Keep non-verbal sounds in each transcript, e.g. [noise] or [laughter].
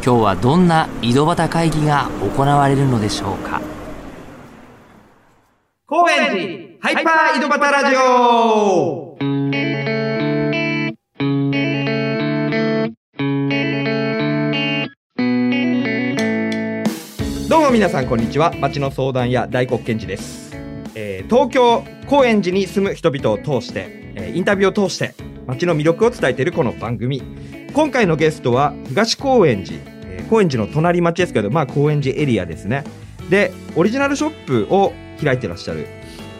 今日はどんな井戸端会議が行われるのでしょうか？高円寺ハイパー井戸端ラジオ。どうも皆さんこんにちは。町の相談屋大黒賢治です、えー東京高円寺に住む人々を通して、えーインタビューを通して町の魅力を伝えているこの番組。今回のゲストは東高円寺、えー高円寺の隣町ですけどまあ高円寺エリアですね。でオリジナルショップを開いてらっしゃる、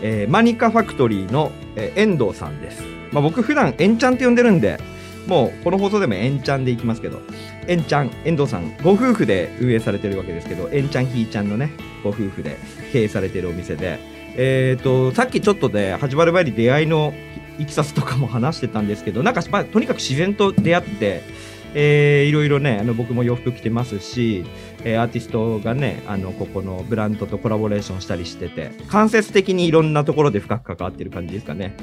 えーマニカファクトリーの、えー遠藤さんです、まあ、僕普段エンちゃんって呼んでるんでもうこの放送でもエンちゃんでいきますけどエンちゃん遠藤さんご夫婦で運営されてるわけですけどエンちゃんひーちゃんのねご夫婦で経営されてるお店で。えっ、とさっきちょっとで始まる前に出会いのいきさつとかも話してたんですけどなんか、まあ、とにかく自然と出会って、えーいろいろねあの僕も洋服着てますし、えーアーティストがねあのここのブランドとコラボレーションしたりしてて間接的にいろんなところで深く関わってる感じですかね。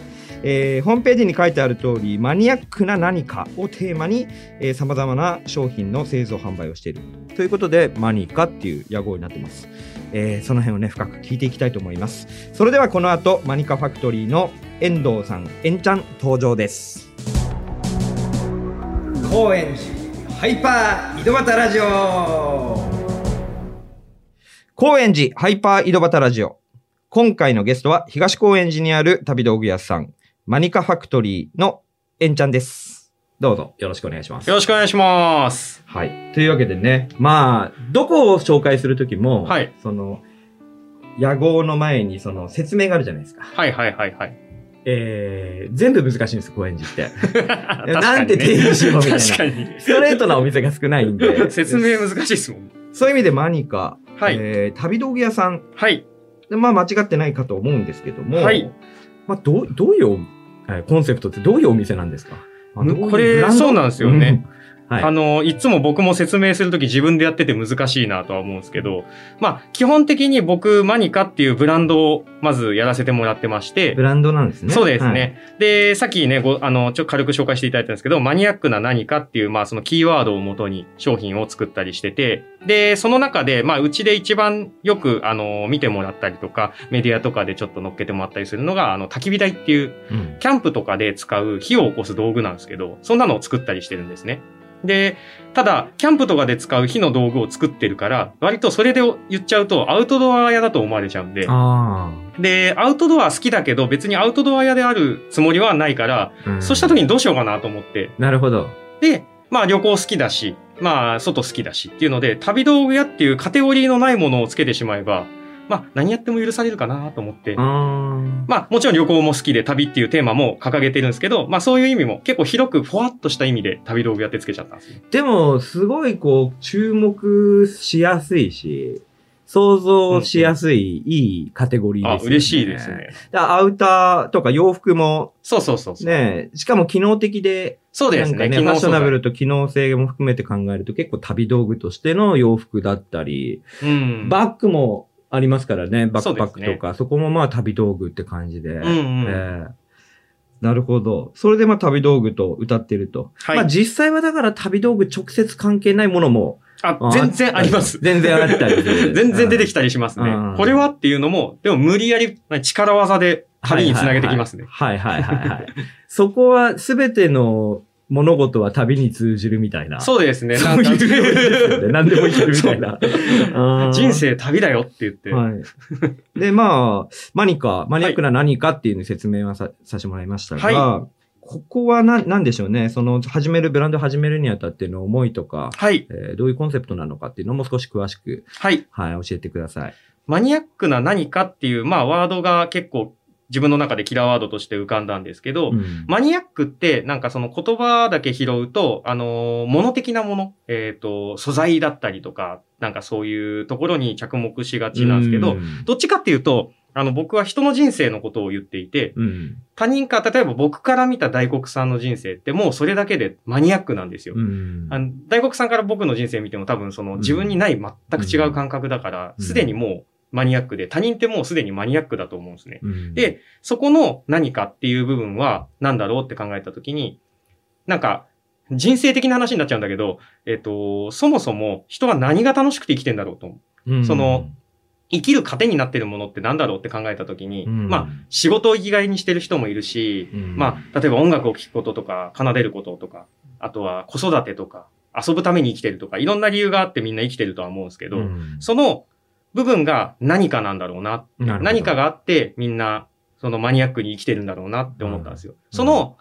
えーホームページに書いてある通りマニアックな何かをテーマにさまざまな商品の製造販売をしている。ということでマニカっていう屋号になってます、えーその辺をね深く聞いていきたいと思います。それではこの後マニカファクトリーの遠藤さんえんちゃん登場です高円寺ハイパー井戸端ラジオ高円寺ハイパー井戸端ラジオ今回のゲストは東高円寺にある旅道具屋さんマニカファクトリーのえんちゃんです。どうぞよろしくお願いします。よろしくお願いします。はい。というわけでね、まあ、どこを紹介するときも、はいその、屋号の前にその説明があるじゃないですか。はいはいはいはい。えー、全部難しいんです、高円寺って。[laughs] ねなんて定義しようみたいな確かに。ストレートなお店が少ないんで。説明難しいですもん。そういう意味でマニカ、はい。えー、旅道具屋さん、はい。まあ間違ってないかと思うんですけども、はいまあどう、どういう、えーコンセプトってどういうお店なんですか、これそうなんですよね。うんはいあの、いつも僕も説明するとき自分でやってて難しいなとは思うんですけど、まあ、基本的に僕、マニカっていうブランドをまずやらせてもらってましてブ、ランドなんですね。そうですね。で、さっきね、ご、あの、ちょっと軽く紹介していただいたんですけど、マニアックな何かっていう、まあ、そのキーワードをもとに商品を作ったりしてて、で、その中で、まあ、うちで一番よく、あの、見てもらったりとか、メディアとかでちょっと乗っけてもらったりするのが、あの、焚き火台っていう、キャンプとかで使う火を起こす道具なんですけど、そんなのを作ったりしてるんですね。で、ただ、キャンプとかで使う火の道具を作ってるから、割とそれで言っちゃうとアウトドア屋だと思われちゃうんで、あで、アウトドア好きだけど別にアウトドア屋であるつもりはないから、あ、うんそうした時にどうしようかなと思って。なるほど。で、まあ旅行好きだし、まあ外好きだしっていうので、旅道具屋っていうカテゴリーのないものをつけてしまえば、まあ何やっても許されるかなと思って。まあもちろん旅行も好きで旅っていうテーマも掲げてるんですけど、まあそういう意味も結構広くふわっとした意味で旅道具屋ってつけちゃったんですね。でも、すごいこう、注目しやすいし、想像しやすい、いいカテゴリーあ、ですよね。嬉しいです。ね。アウターとか洋服もそうそうそうそう。ね、しかも機能的で、そうですね。なんかね、ファッショナブルと。と機能性も含めて考えると結構旅道具としての洋服だったり、うん。バッグもありますからね、バックパックとか、そこもまあ旅道具って感じで。うんうん。ええなるほど。それでまあ旅道具と歌ってると。はいまあ実際はだから旅道具直接関係ないものも。あ、全然あります。全然あったり [laughs] 全然出てききたりしますねうん。これはっていうのも、でも無理やり力技で旅につなげてきますね。はいはいはいはいはい。そこは全ての物事は旅に通じるみたいな。そうですね。そういうね。何でもいけるみたいな。人生旅だよって言って。はい。で、まあ、マニカ、マニアックな何かっていう説明はさ,、させてもらいましたが、はここはな、なんでしょうね。その、始める、ブランド始めるにあたっての思いとか、はい。えーどういうコンセプトなのかっていうのも少し詳しく、はい。はい、教えてください。マニアックな何かっていう、まあワードが結構自分の中でキラーワードとして浮かんだんですけど、うん。マニアックって、なんかその言葉だけ拾うと、あのー、物的なもの、えっ、と、素材だったりとか、なんかそういうところに着目しがちなんですけど、うん。どっちかっていうと、あの、僕は人の人生のことを言っていて、うん。他人か、例えば僕から見た大黒さんの人生ってもうそれだけでマニアックなんですよ。うん。あの大黒さんから僕の人生見ても多分その自分にない全く違う感覚だから、うん。すでにもうマニアックで、他人ってもうすでにマニアックだと思うんですね。うん。で、そこの何かっていう部分は何だろうって考えたときに、なんか、人生的な話になっちゃうんだけど、えっ、と、そもそも人は何が楽しくて生きてんだろうと思う。うん。その生きる糧になってるものって何だろうって考えたときに、うん。まあ、仕事を生きがいにしてる人もいるし、うん。まあ、例えば音楽を聴くこととか、奏でることとか、あとは子育てとか、遊ぶために生きてるとか、いろんな理由があってみんな生きてるとは思うんですけど、うん。その部分が何かなんだろうな。な何かがあってみんなそのマニアックに生きてるんだろうなって思ったんですよ。その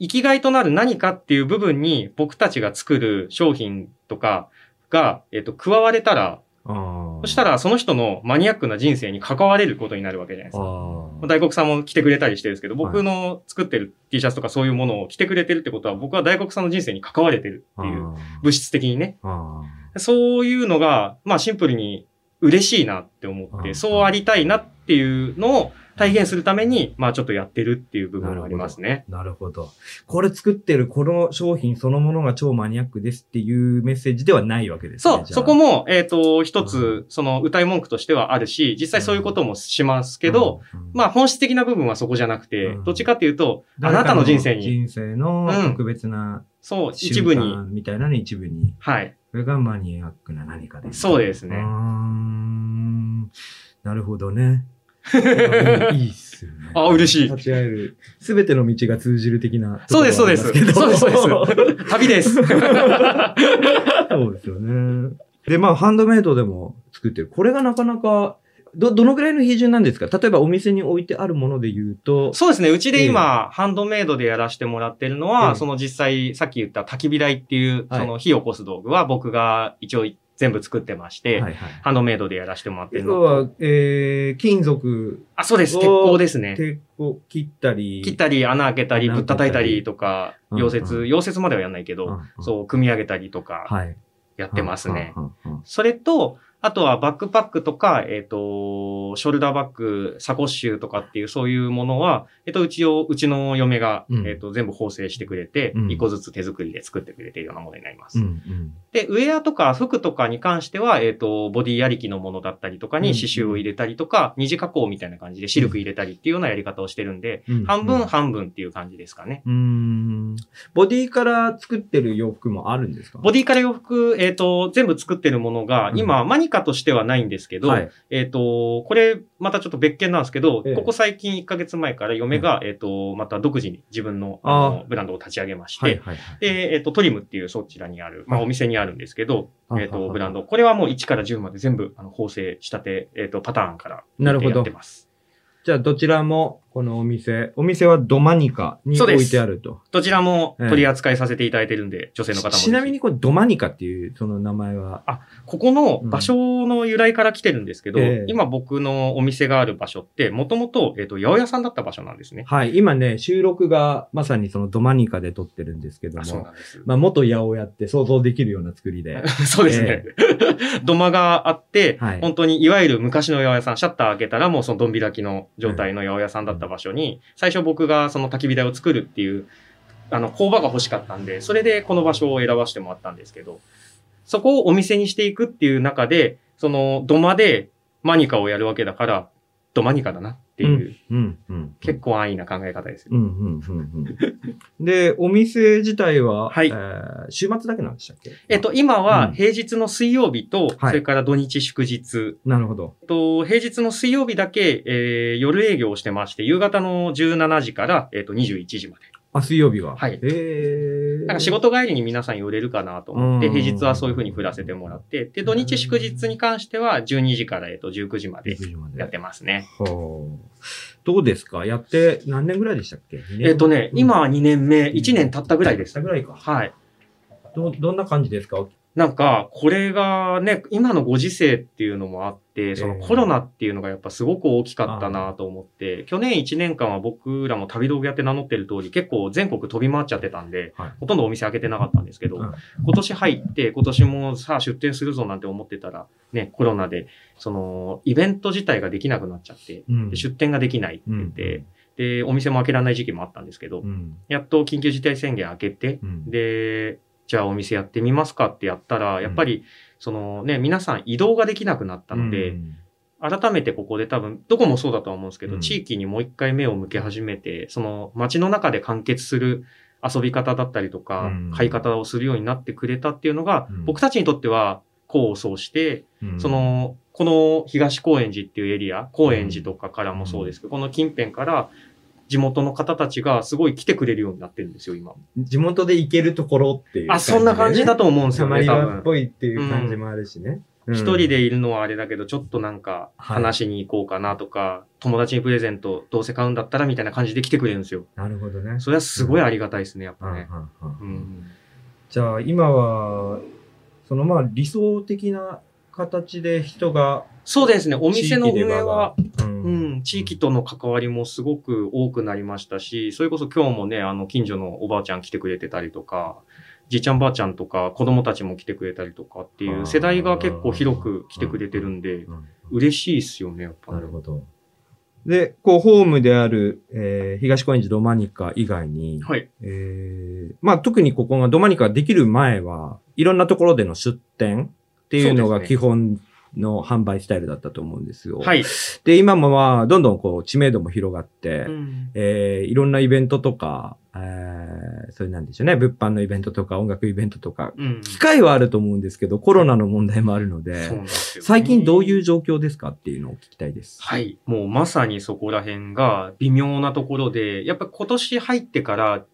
生きがいとなる何かっていう部分に僕たちが作る商品とかが、えっと、加われたら、そしたらその人のマニアックな人生に関われることになるわけじゃないですあか。ー大黒さんも来てくれたりしてるんですけど、はい僕の作ってる T シャツとかそういうものを着てくれてるってことは、僕は大黒さんの人生に関われてるっていう、物質的にね。あそういうのが、まあシンプルに嬉しいなって思って、うん。そうありたいなっていうのを体現するために、まあちょっとやってるっていう部分がありますね。ーなるほど。これ作ってるこの商品そのものが超マニアックですっていうメッセージではないわけですね。そう、そこ、も、えっ、と、一うつ、その歌い文句としてはあるし、実際そういうこともしますけど、うん、うん。まあ本質的な部分はそこじゃなくて、うん。どっちかっていうと、あなたの人生に、人生の特別なそう、一瞬部に、間みたいなの一部に。はい。それがマニアックな何かです。そうですねなるほどね。[laughs] いいっすよね。あ嬉しい立ち会える。すべての道が通じる的なそうです、そうです。そうです、そうです。旅です。[laughs] そうですよね。で、まあ、ハンドメイドでも作ってる。これがなかなか、ど、どのぐらいの比重なんですか？例えばお店に置いてあるもので言うと、そうですね。うちで今、ハンドメイドでやらせてもらってるのは、ええ。その実際、さっき言った焚き火台っていう、はい。その火を起こす道具は僕が一応全部作ってまして、はいはい。ハンドメイドでやらせてもらってるの要は、えー、金属、あ、そうです。お鉄鋼ですね。鉄を切ったり、切ったり、穴開けたり、穴ぶっ叩いた開けたりりとか、うん溶接、溶接まではやんないけど、うんうん。そう、組み上げたりとか、はい。やってますね。うんうんうん。それと、あとはバックパックとか、えっ、と、ショルダーバッグ、サコッシュとかっていうそういうものは、えっ、と、うちを、うちの嫁が、うん。えっ、と、全部縫製してくれて、うん。一個ずつ手作りで作ってくれているようなものになります。うん。うん。で、ウェアとか服とかに関しては、えっ、と、ボディありきのものだったりとかうん。に刺繍を入れたりとか、二次加工みたいな感じでシルク入れたりっていうようなやり方をしてるんで、うん。半分半分っていう感じですかね。うーん。ボディから作ってる洋服もあるんですか？ボディから洋服、えっ、と、全部作ってるものが、うん。今、マニカとしてはないんですけど、はい。えっ、と、これ、またちょっと別件なんですけど、ええ。ここ最近1ヶ月前から嫁が、えっ、と、また独自に自分のああのブランドを立ち上げまして、はいはいはい。で、えっ、と、トリムっていうそちらにある、まあ、あお店にあるんですけど、あ。えっ、と、あ。あ。ブランド。これはもう1から10まで全部、あの、縫製、仕立て、えっ、と、パターンからなるほど。やってます。じゃあ、どちらも、このお店、お店はドマニカにそうです置いてあると。どちらもええ取り扱いさせていただいてるんで、女性の方も。ちなみに、これドマニカっていう、その名前は、ここの場所の由来から来てるんですけど、ええ今僕のお店がある場所って、もともと、えっ、と、八百屋さんだった場所なんですね。はい、今ね、収録がまさにそのドマニカで撮ってるんですけどあそうも、なんです。まあ、元八百屋って想像できるような作りで。[laughs] そうですね。土間があって、はい本当にいわゆる昔の八百屋さん、シャッター開けたらもうそのドン開きの状態の八百屋さんだったた場所に、最初僕がその焚き火台を作るっていう、あの、工場が欲しかったんで、それでこの場所を選ばせてもらったんですけど、そこをお店にしていくっていう中で、その土間で何かをやるわけだから、ドマニカだなっていう、うん、うん。結構安易な考え方ですよ。うん、うん、うん、うん。で、お店自体は、はいえー週末だけなんでしたっけ？えっと、今うんは平日の水曜日と、はいそれから土日祝日、なるほど。えっと、平日の水曜日だけ、えー夜営業をしてまして、夕方の17時から、えっと、21時まで。あ、水曜日は。はいえー。なんか仕事帰りに皆さん寄れるかなと思って、うん平日はそういう風に振らせてもらって、で、土日祝日に関しては12時から、えっと、19時まで19時までやってますね。ほうどうですか？やって何年ぐらいでしたっけ？えっとね、うん今は2年目、1年経ったぐらいです経った。ぐらいか。はい。ど、どんな感じですか？なんか、これがね、今のご時世っていうのもあって、そのええコロナっていうのがやっぱすごく大きかったなと思って、去年1年間は僕らも旅道具屋って名乗ってる通り、結構全国飛び回っちゃってたんで、はい。ほとんどお店開けてなかったんですけど、うん。今年入って、今年もさあ出店するぞなんて思ってたら、ね、コロナで、その、イベント自体ができなくなっちゃって、うん。で出店ができないって言って、で、お店も開けられない時期もあったんですけど、うん。やっと緊急事態宣言開けて、うん。で、じゃあお店やってみますかってやったら、やっぱり、そのね、皆さん移動ができなくなったので、うん。改めてここで多分、どこもそうだとは思うんですけど、うん。地域にもう一回目を向け始めて、その街の中で完結する遊び方だったりとか、うん。買い方をするようになってくれたっていうのが、うん。僕たちにとっては功を奏して、うん。その、この東高円寺っていうエリア、高円寺とかからもそうですけど、この近辺から地元の方たちがすごい来てくれるようになってるんですよ、今。地元で行けるところっていうあ、そんな感じだとと思うんですサよね、多マリバっ分。ぽいっていう感じもあるしね。うん一人でいるのはあれだけど、ちょっとなんかはい話しに行こうかなとか、友達にプレゼントどうせ買うんだったらみたいな感じで来てくれるんですよ。なるほどね。それはすごいありがたいですね、やっぱね。じゃあ今は、そのまあ理想的な形で人が、そうですね、お店の運営は、ううんん、地域との関わりもすごく多くなりましたし、それこそ今日もね、あの、近所のおばあちゃん来てくれてたりとか、じいちゃんばあちゃんとか子供たちも来てくれたりとかっていう世代が結構広く来てくれてるんで、うん嬉しいっすよね、やっぱ、ね。なるほど。で、こう、ホームである、えー東高円寺ドマニカ以外に、はい。えーまあ特にここがドマニカができる前は、いろんなところでの出店っていうのが基本の販売スタイルだったと思うんですよ。はい。で、今もまあ、どんどんこう、知名度も広がって、うんえーいろんなイベントとか、えーそれなんでしょうね、物販のイベントとか、音楽イベントとか、うん。機会はあると思うんですけど、コロナの問題もあるのそうなんで、でね最近どういう状況ですかっていうのを聞きたいです。はい。もうまさにそこら辺が微妙なところで、やっぱ今年入ってから、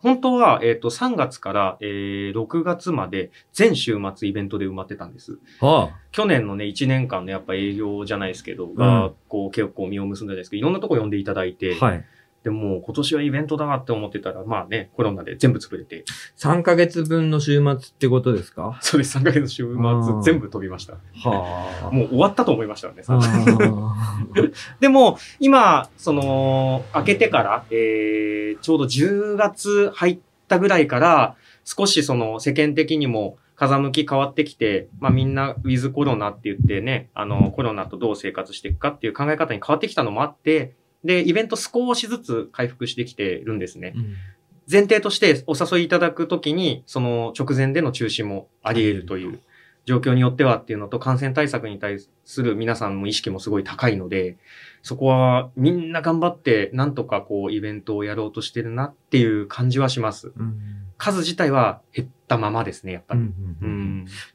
本当は、えっ、と、3月から、えー6月まで全週末イベントで埋まってたんです。は去年のね、1年間のやっぱ営業じゃないですけど、が、こう結構実を結んだんですけど、いろんなとこ呼んでいただいて、あ、はい。でもう今年はイベントだなって思ってたら、まあね、コロナで全部潰れて、3ヶ月分の週末ってことですか？そうです、3ヶ月週末ー。全部飛びました。はあ。もう終わったと思いました。よね、[laughs] でも、今、その、開けてから、えー、ちょうど10月入ったぐらいから、少しその世間的にも風向き変わってきて、まあみんなウィズコロナって言ってね、あの、コロナとどう生活していくかっていう考え方に変わってきたのもあって、で、イベント少しずつ回復してきてるんですね。うん前提としてお誘いいただくときに、その直前での中止もあり得るという状況によってはっていうのと、感染対策に対する皆さんの意識もすごい高いので、そこはみんな頑張って、なんとかこうイベントをやろうとしてるなっていう感じはします。うん数自体は減ったままですね、やっぱり。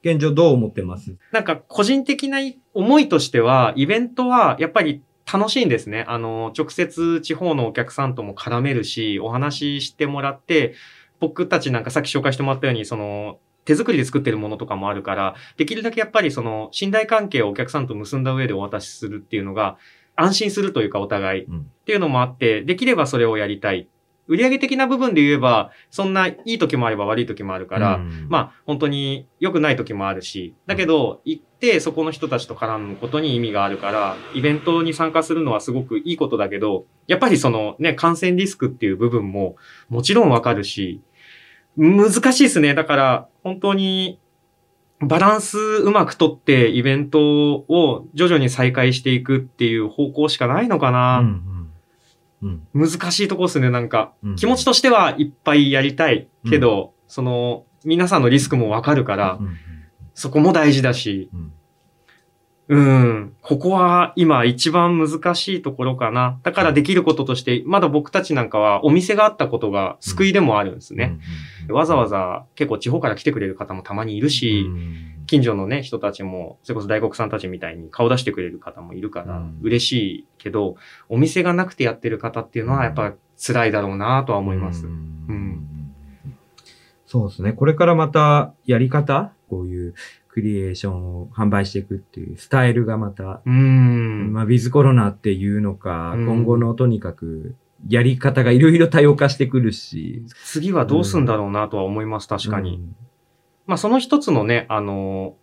現状どう思ってます？なんか個人的な思いとしては、イベントはやっぱり楽しいんですね。あの、直接地方のお客さんとも絡めるし、お話ししてもらって、僕たちなんかさっき紹介してもらったように、その、手作りで作ってるものとかもあるから、できるだけやっぱりその、信頼関係をお客さんと結んだ上でお渡しするっていうのが、安心するというかお互い。っていうのもあって、できればそれをやりたい。売上的な部分で言えば、そんないい時もあれば悪い時もあるから、うんまあ本当に良くない時もあるし、だけど行ってそこの人たちと絡むことに意味があるから、イベントに参加するのはすごくいいことだけど、やっぱりそのね、感染リスクっていう部分ももちろんわかるし、難しいですね。だから本当にバランスうまくとってイベントを徐々に再開していくっていう方向しかないのかな。うん。うんうん難しいとこですね、なんか。うん。気持ちとしてはいっぱいやりたいけど、その、皆さんのリスクもわかるから、うん。そこも大事だし、うんうん、ここは今一番難しいところかな。だからできることとして、まだ僕たちなんかはお店があったことが救いでもあるんですね。わざわざ結構地方から来てくれる方もたまにいるし、うん近所のね、人たちも、それこそ大黒さんたちみたいに顔出してくれる方もいるからうん、嬉しいけど、お店がなくてやってる方っていうのはやっぱ辛いだろうなとは思います。うんうんそうですね。これからまたやり方こういうクリエーションを販売していくっていうスタイルがまた、うーん。まあ、ウィズコロナっていうのか、うん今後のとにかく、やり方がいろいろ多様化してくるし。次はどうすんだろうなとは思います、確かに。うんまあその一つのね、あの、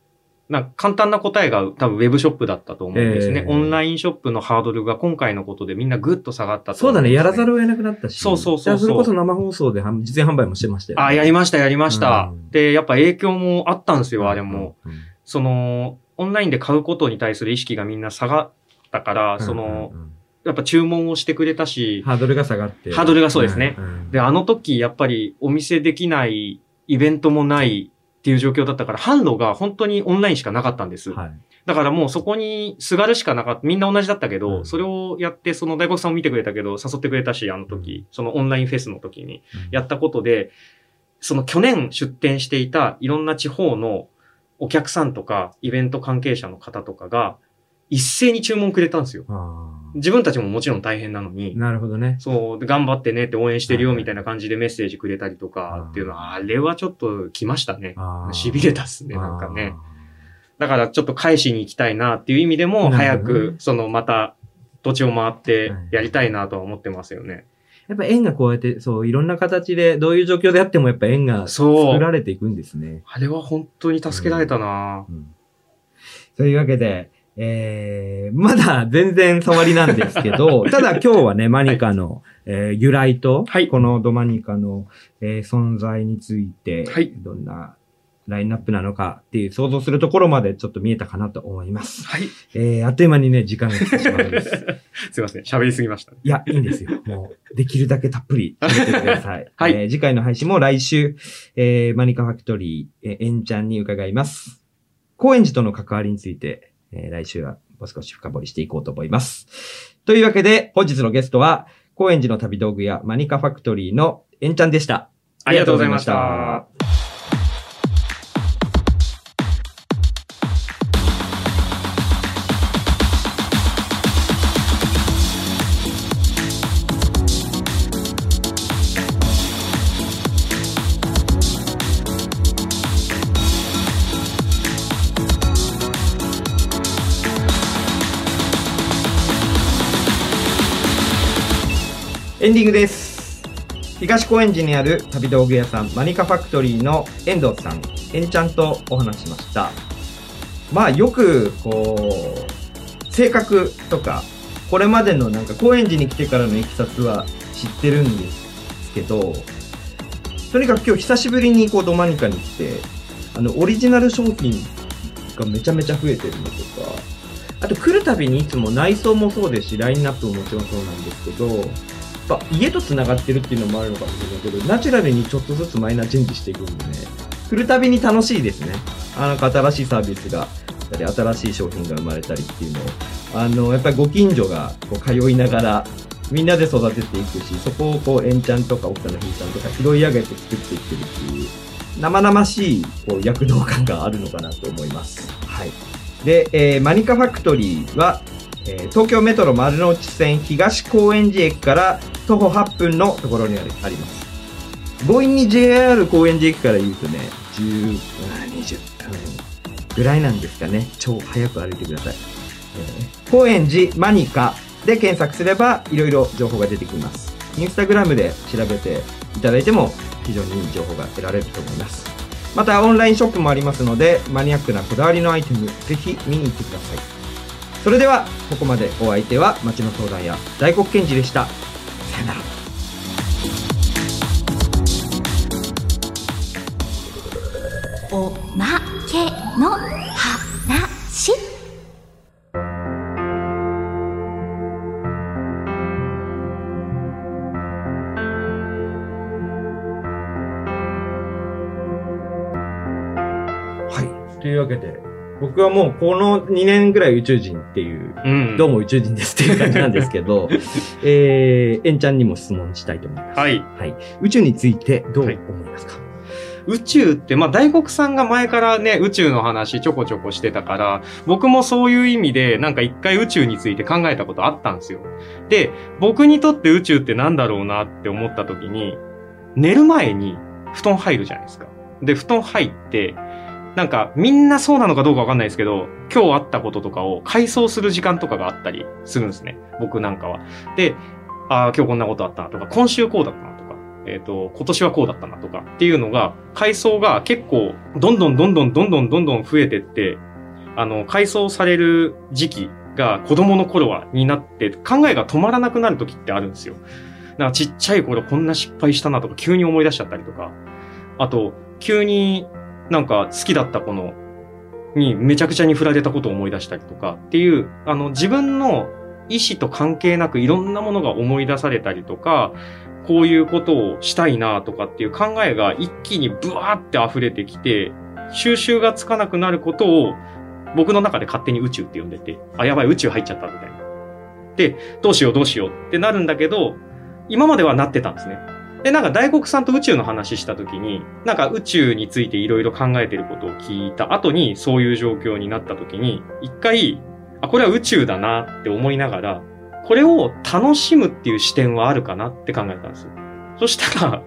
なんか簡単な答えが多分ウェブショップだったと思うんですね。ええオンラインショップのハードルが今回のことでみんなぐっと下がったとそうだね、やらざる。るを得なくなったし。そうそうそうそれこそ生放送で販実演販売もしてましたよ、ね。あ、やりました、やりました。うんで、やっぱ影響もあったんですよ、あれうんも。。うんその、オンラインで買うことに対する意識がみんな下がったから、その、うんうんうんやっぱ注文をしてくれたし、ハードルが下がって。ハードルがそうですねんんで、あの時やっぱりお店できない、イベントもないっていう状況だったから、販路が本当にオンラインしかなかったんです。はい。だからもうそこにすがるしかなかった。みんな同じだったけど、うんそれをやって、その大黒さんも見てくれたけど、誘ってくれたし、あの時、そのオンラインフェスの時にやったことで、その去年出店していたいろんな地方のお客さんとか、イベント関係者の方とかが、一斉に注文くれたんですよ。あ自分たちももちろん大変なのにー、なるほどね。そう、で頑張ってねって応援してるよはいみたいな感じでメッセージくれたりとかっていうのは、あれはちょっと来ましたね。痺れたっすね、なんかね。。だからちょっと返しに行きたいなっていう意味でも、な早く、そのまた土地を回ってはいやりたいなとは思ってますよね。やっぱ縁がこうやって、そう、いろんな形で、どういう状況であってもやっぱ縁がそう作られていくんですね。あれは本当に助けられたな、うんというわけで、えー、まだ全然触りなんですけど、[laughs] ただ今日はね、マニカの、えー由来と、はいこのドマニカの、えー存在について、はいどんなラインナップなのかっていう想像するところまでちょっと見えたかなと思います。はい。えー、あっという間にね、時間が来てしまうんです。[laughs] すいません。喋りすぎました。いや、いいんですよ。もう、できるだけたっぷり喋ってください。[laughs] はいえー次回の配信も来週、えーマニカファクトリー、えー、エンちゃんに伺います。高円寺との関わりについて、えー来週はもう少し深掘りしていこうと思います。というわけで、本日のゲストは、高円寺の旅道具屋マニカファクトリーのエンちゃんでした。ありがとうございましたありがとうございました。東高円寺にある旅道具屋さんマニカファクトリーの遠藤さん、エンちゃんとお話しました。まあよくこう、性格とか、これまでのなんか高円寺に来てからのいきさつは知ってるんですけど、とにかく今日久しぶりにこうドマニカに来て、あのオリジナル商品がめちゃめちゃ増えてるのとか、あと来るたびにいつも内装もそうですし、ラインナップももちろんそうなんですけど、ぱ家と繋がってるっていうのもあるのかもしれないけど、ナチュラルにちょっとずつマイナーチェンジしていくんでね、来るたびに楽しいですね。あなんか新しいサービスが、新しい商品が生まれたりっていうのを、あの、やっぱりご近所がこう通いながら、みんなで育てていくし、そこをこう、エンちゃんとか奥さんのひいちゃんとか拾い上げて作っていってるっていう、生々しいこう躍動感があるのかなと思います。はい。で、えーマニカファクトリーは、えー東京メトロ丸の内線東高円寺駅から徒歩8分のところにあります。強引に JR 高円寺駅から言うとね、10、20分ぐらいなんですかね。超早く歩いてください。えー高円寺マニカで検索すればいろいろ情報が出てきます。インスタグラムで調べていただいても非常にいい情報が得られると思います。またオンラインショップもありますので、マニアックなこだわりのアイテム、ぜひ見に行ってください。それでは、ここまでお相手は町の相談や大黒賢治でした。僕はもうこの2年ぐらい宇宙人っていう、うん。どうも宇宙人ですっていう感じなんですけど、[laughs] えー、エンちゃんにも質問したいと思います。はい。はい。宇宙についてどう思いますか、宇宙って、まあ、大黒さんが前からね、宇宙の話ちょこちょこしてたから、僕もそういう意味で、なんか一回宇宙について考えたことあったんですよ。で、僕にとって宇宙ってなんだろうなって思った時に、寝る前に布団入るじゃないですか。で、布団入って、なんかみんなそうなのかどうかわかんないですけど、今日あったこととかを回想する時間とかがあったりするんですね。僕なんかは。で、ああ、今日こんなことあったなとか、今週こうだったなとか。えっ、と、今年はこうだったなとかっていうのが、階層が結構、どんどんどんどんどんどんどんどん増えてって、あの、階層される時期が子供の頃は、になって、考えが止まらなくなる時ってあるんですよ。なんかちっちゃい頃こんな失敗したなとか急に思い出しちゃったりとか、あと、急になんか好きだった子の、にめちゃくちゃに振られたことを思い出したりとかっていう、あの、自分の意思と関係なくいろんなものが思い出されたりとか、こういうことをしたいなとかっていう考えが一気にブワーって溢れてきて、収集がつかなくなることを僕の中で勝手に宇宙って呼んでて、あ、やばい宇宙入っちゃったみたいな。で、どうしようどうしようってなるんだけど、今まではなってたんですね。で、なんか大黒さんと宇宙の話した時に、なんか宇宙についていろいろ考えてることを聞いた後に、そういう状況になった時に、一回、あ、これは宇宙だなって思いながら、これを楽しむっていう視点はあるかなって考えたんです。そしたら、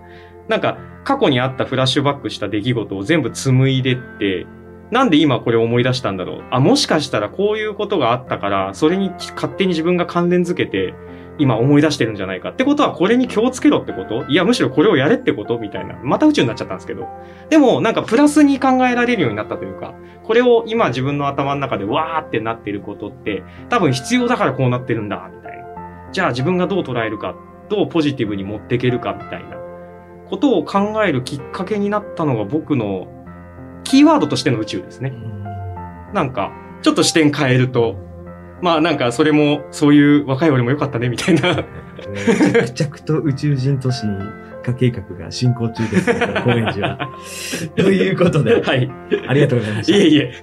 なんか過去にあったフラッシュバックした出来事を全部紡いでって、なんで今これを思い出したんだろうあ、もしかしたらこういうことがあったから、それに勝手に自分が関連づけて、今思い出してるんじゃないかってことはこれに気をつけろってこと？いや、むしろこれをやれってことみたいな。また宇宙になっちゃったんですけど。でも、なんかプラスに考えられるようになったというか、これを今自分の頭の中でわーってなってることって、多分必要だからこうなってるんだ、みたいな。じゃあ自分がどう捉えるか、どうポジティブに持っていけるか、みたいなことを考えるきっかけになったのが僕のキーワードとしての宇宙ですね。なんか、ちょっと視点変えると、まあなんかそれも、そういう若い俺もよかったね、みたいな。着々と宇宙人都市化計画が進行中ですけど、高円寺は。[laughs] ということで、はい。ありがとうございました。いえいえ。